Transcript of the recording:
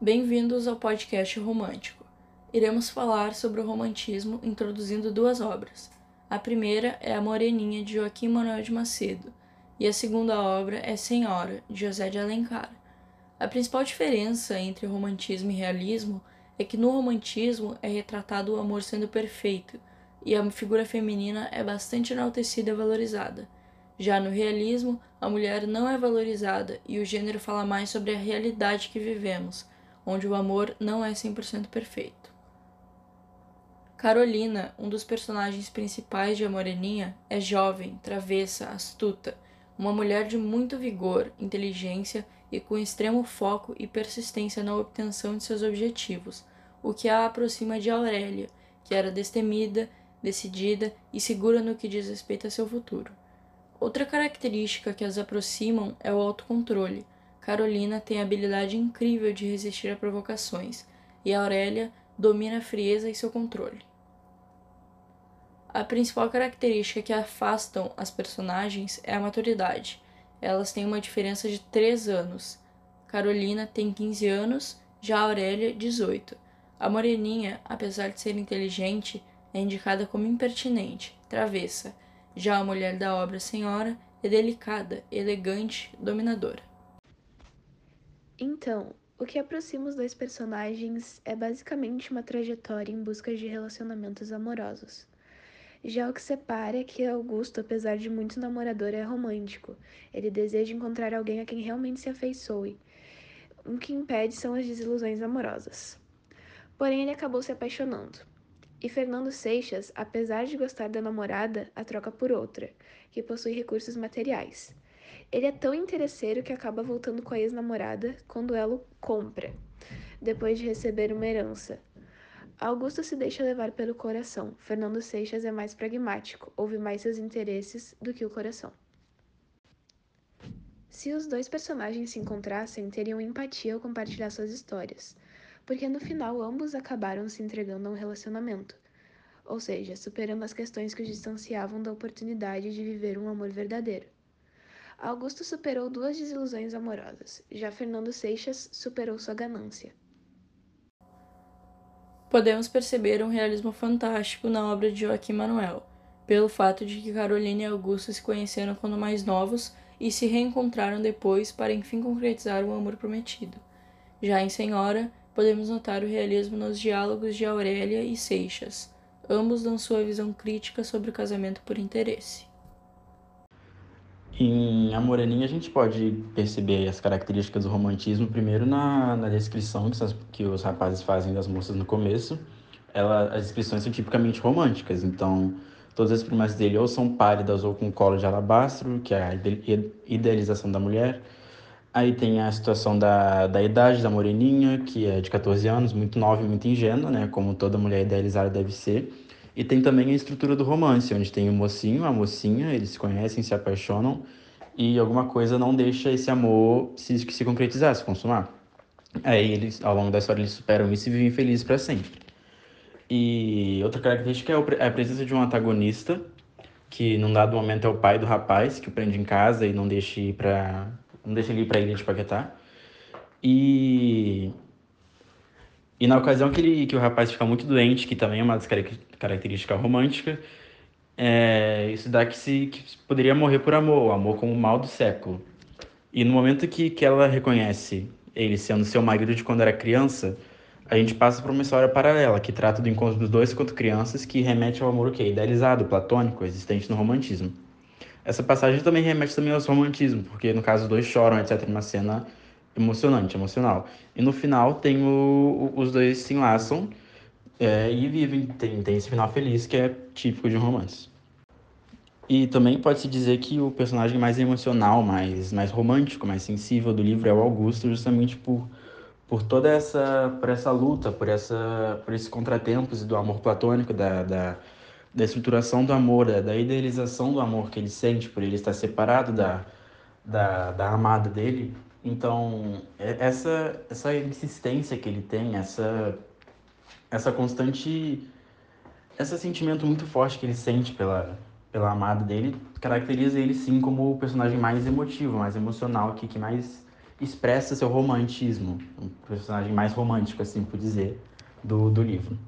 Bem-vindos ao podcast romântico. Iremos falar sobre o romantismo introduzindo duas obras. A primeira é A Moreninha, de Joaquim Manuel de Macedo, e a segunda obra é Senhora, de José de Alencar. A principal diferença entre romantismo e realismo é que no romantismo é retratado o amor sendo perfeito e a figura feminina é bastante enaltecida e valorizada. Já no realismo, a mulher não é valorizada e o gênero fala mais sobre a realidade que vivemos, onde o amor não é 100% perfeito. Carolina, um dos personagens principais de A Moreninha, é jovem, travessa, astuta, uma mulher de muito vigor, inteligência e com extremo foco e persistência na obtenção de seus objetivos, o que a aproxima de Aurélia, que era destemida, decidida e segura no que diz respeito a seu futuro. Outra característica que as aproximam é o autocontrole. Carolina tem a habilidade incrível de resistir a provocações, e Aurélia domina a frieza e seu controle. A principal característica que afastam as personagens é a maturidade. Elas têm uma diferença de 3 anos. Carolina tem 15 anos, já Aurélia, 18. A Moreninha, apesar de ser inteligente, é indicada como impertinente, travessa já a mulher da obra Senhora é delicada, elegante, dominadora. Então, o que aproxima os dois personagens é basicamente uma trajetória em busca de relacionamentos amorosos. Já o que separa é que Augusto, apesar de muito namorador, é romântico. Ele deseja encontrar alguém a quem realmente se afeiçoe. O que impede são as desilusões amorosas. Porém, ele acabou se apaixonando. E Fernando Seixas, apesar de gostar da namorada, a troca por outra, que possui recursos materiais. Ele é tão interesseiro que acaba voltando com a ex-namorada quando ela o compra, depois de receber uma herança. Augusto se deixa levar pelo coração. Fernando Seixas é mais pragmático, ouve mais seus interesses do que o coração. Se os dois personagens se encontrassem, teriam empatia ao compartilhar suas histórias porque no final ambos acabaram se entregando a um relacionamento, ou seja, superando as questões que os distanciavam da oportunidade de viver um amor verdadeiro. Augusto superou duas desilusões amorosas, já Fernando Seixas superou sua ganância. Podemos perceber um realismo fantástico na obra de Joaquim Manuel, pelo fato de que Carolina e Augusto se conheceram quando mais novos e se reencontraram depois para enfim concretizar o amor prometido. Já em Senhora, podemos notar o realismo nos diálogos de Aurélia e Seixas. Ambos dão sua visão crítica sobre o casamento por interesse. Em A Moreninha, a gente pode perceber as características do romantismo, primeiro na, na descrição que, que os rapazes fazem das moças no começo. Ela, as descrições são tipicamente românticas, então todas as primas dele ou são pálidas ou com colo de alabastro, que é a idealização da mulher, Aí tem a situação da, da idade da moreninha, que é de 14 anos, muito nova e muito ingênua, né? Como toda mulher idealizada deve ser. E tem também a estrutura do romance, onde tem o mocinho, a mocinha, eles se conhecem, se apaixonam, e alguma coisa não deixa esse amor se, se concretizar, se consumar. Aí eles, ao longo da história, eles superam isso e vivem felizes para sempre. E outra característica é a presença de um antagonista, que num dado momento é o pai do rapaz, que o prende em casa e não deixa ir para não deixa ele ir para a ilha de Paquetá. E e na ocasião que, ele, que o rapaz fica muito doente, que também é uma das características românticas, é, isso dá que, se, que poderia morrer por amor, o amor como o mal do século. E no momento que, que ela reconhece ele sendo seu marido de quando era criança, a gente passa por uma história paralela, que trata do encontro dos dois quanto crianças, que remete ao amor o quê? Idealizado, platônico, existente no romantismo. Essa passagem também remete também ao romantismo, porque no caso os dois choram, etc, uma cena emocionante, emocional. E no final tem o, os dois se enlaçam é, e vivem, tem, tem esse final feliz que é típico de um romance. E também pode-se dizer que o personagem mais emocional, mais, mais romântico, mais sensível do livro é o Augusto, justamente por, por toda essa, por essa luta, por, essa, por esses contratempos do amor platônico, da, da da estruturação do amor, da, da, idealização do amor que ele sente por ele estar separado da, da, da amada dele. Então, é, essa, essa insistência que ele tem, essa, essa constante. Esse sentimento muito forte que ele sente pela, pela amada dele caracteriza ele sim como o personagem mais emotivo, mais emocional, que, que mais expressa seu romantismo, um personagem mais romântico, assim por dizer, do, do livro.